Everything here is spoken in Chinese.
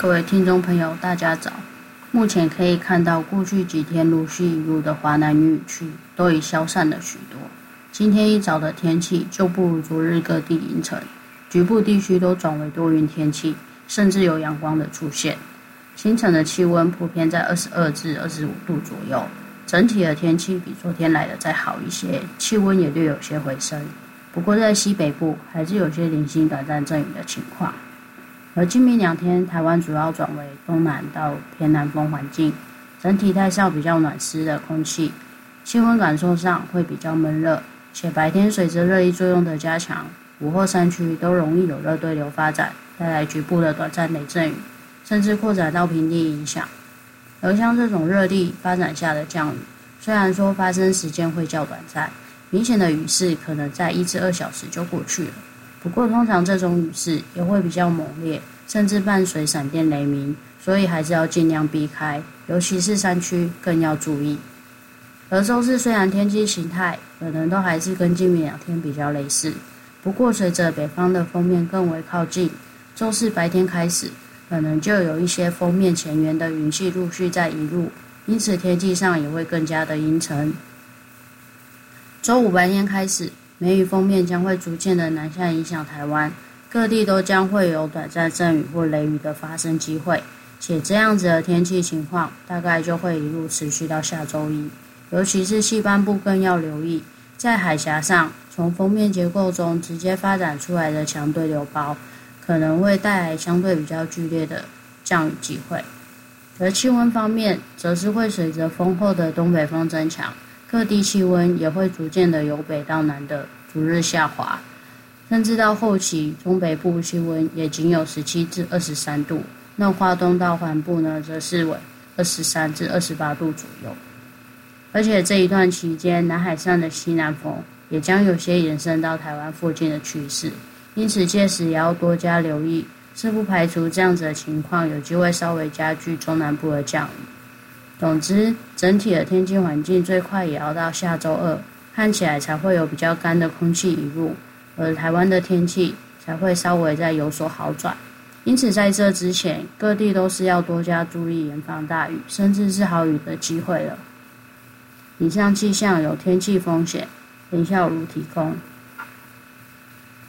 各位听众朋友，大家早。目前可以看到，过去几天陆续引入的华南雨区都已消散了许多。今天一早的天气就不如昨日各地凌晨，局部地区都转为多云天气，甚至有阳光的出现。清晨的气温普遍在二十二至二十五度左右，整体的天气比昨天来的再好一些，气温也略有些回升。不过在西北部还是有些零星短暂阵雨的情况。而今明两天，台湾主要转为东南到偏南风环境，整体带上比较暖湿的空气，气温感受上会比较闷热，且白天随着热力作用的加强，午后山区都容易有热对流发展，带来局部的短暂雷阵雨，甚至扩展到平地影响。而像这种热力发展下的降雨，虽然说发生时间会较短暂，明显的雨势可能在一至二小时就过去了。不过，通常这种雨势也会比较猛烈，甚至伴随闪电雷鸣，所以还是要尽量避开，尤其是山区更要注意。而周四虽然天气形态可能都还是跟今明两天比较类似，不过随着北方的锋面更为靠近，周四白天开始可能就有一些锋面前缘的云系陆续在移入，因此天气上也会更加的阴沉。周五白天开始。梅雨锋面将会逐渐的南下，影响台湾各地，都将会有短暂阵雨或雷雨的发生机会，且这样子的天气情况大概就会一路持续到下周一。尤其是西半部更要留意，在海峡上从锋面结构中直接发展出来的强对流包，可能会带来相对比较剧烈的降雨机会。而气温方面，则是会随着丰厚的东北风增强。各地气温也会逐渐的由北到南的逐日下滑，甚至到后期中北部气温也仅有十七至二十三度，那华东到环部呢，则是为二十三至二十八度左右。而且这一段期间，南海上的西南风也将有些延伸到台湾附近的趋势，因此届时也要多加留意，是不排除这样子的情况有机会稍微加剧中南部的降雨。总之，整体的天气环境最快也要到下周二，看起来才会有比较干的空气移入，而台湾的天气才会稍微再有所好转。因此，在这之前，各地都是要多加注意，严防大雨，甚至是豪雨的机会了。以上气象有天气风险，林孝如提供。